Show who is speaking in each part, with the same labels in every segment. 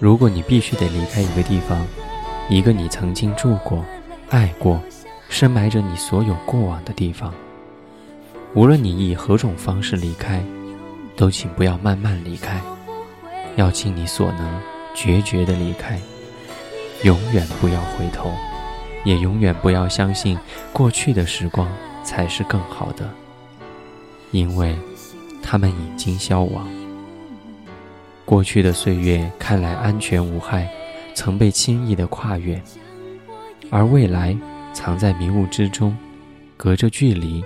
Speaker 1: 如果你必须得离开一个地方，一个你曾经住过、爱过、深埋着你所有过往的地方，无论你以何种方式离开，都请不要慢慢离开，要尽你所能，决绝的离开，永远不要回头，也永远不要相信过去的时光才是更好的，因为他们已经消亡。过去的岁月看来安全无害，曾被轻易的跨越，而未来藏在迷雾之中，隔着距离，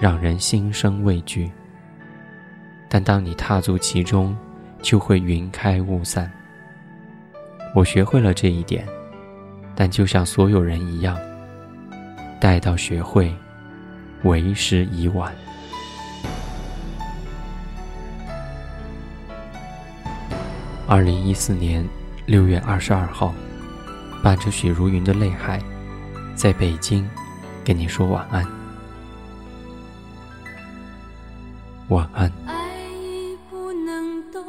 Speaker 1: 让人心生畏惧。但当你踏足其中，就会云开雾散。我学会了这一点，但就像所有人一样，待到学会，为时已晚。二零一四年六月二十二号，伴着雪如云的泪海，在北京，跟你说晚安。晚安。
Speaker 2: 爱已不能动，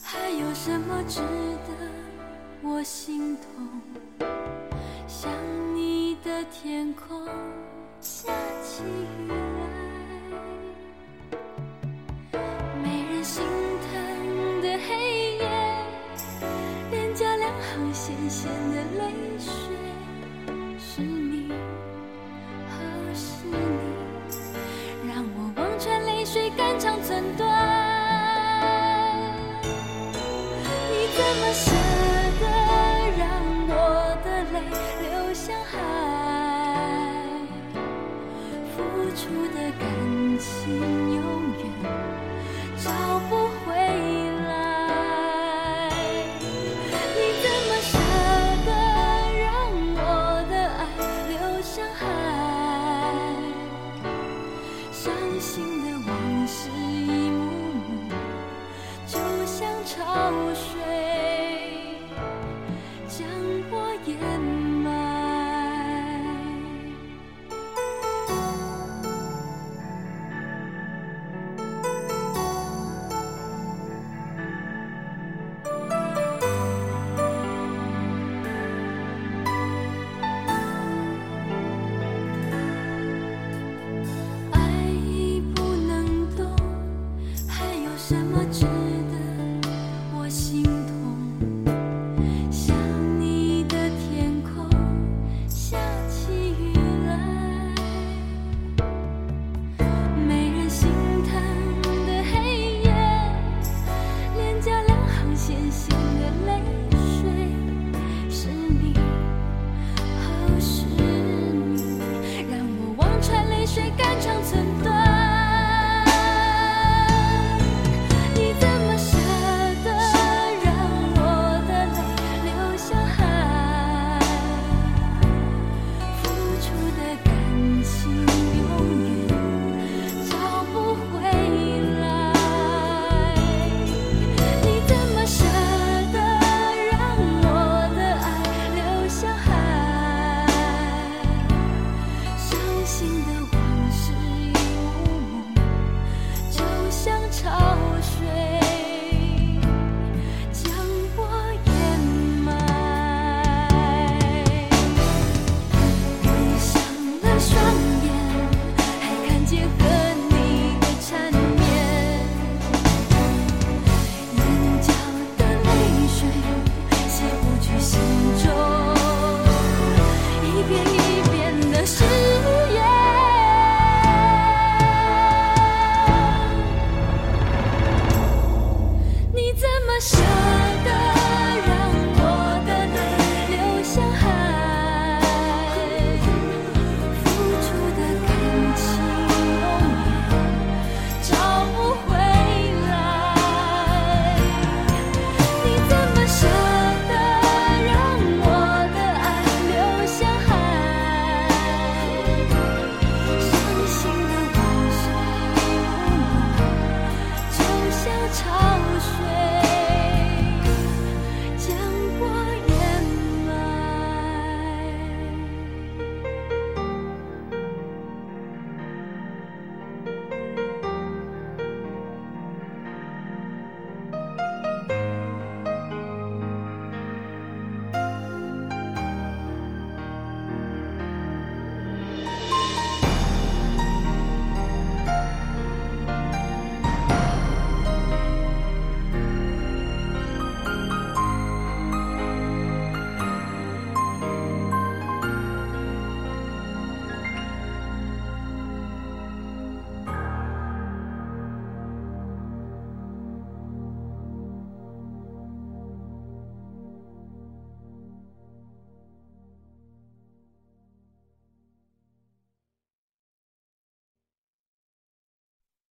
Speaker 2: 还有什么值得我心痛？想你的天空怎么舍得让我的泪流向海付出的感情永远找不回来你怎么舍得让我的爱流向海伤心